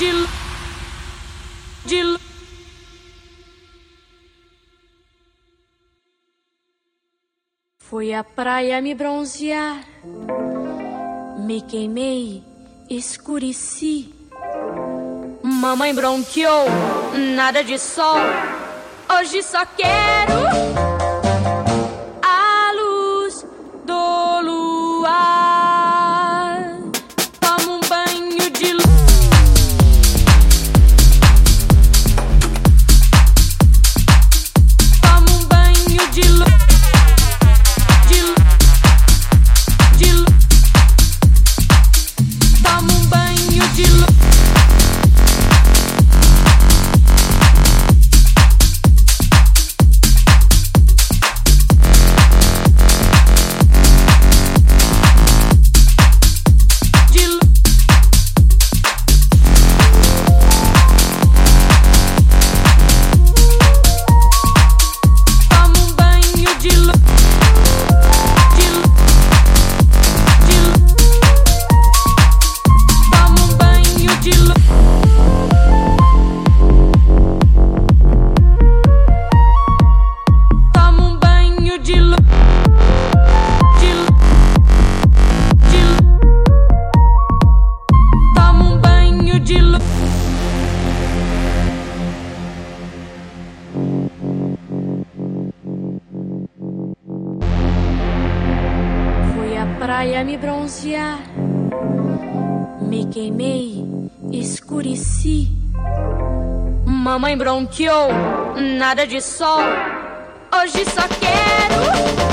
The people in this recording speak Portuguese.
Jill. Jill. Fui à praia me bronzear. Me queimei, escureci. Mamãe bronqueou, nada de sol. Hoje só quero. Praia me bronzear. Me queimei, escureci. Mamãe bronqueou, nada de sol. Hoje só quero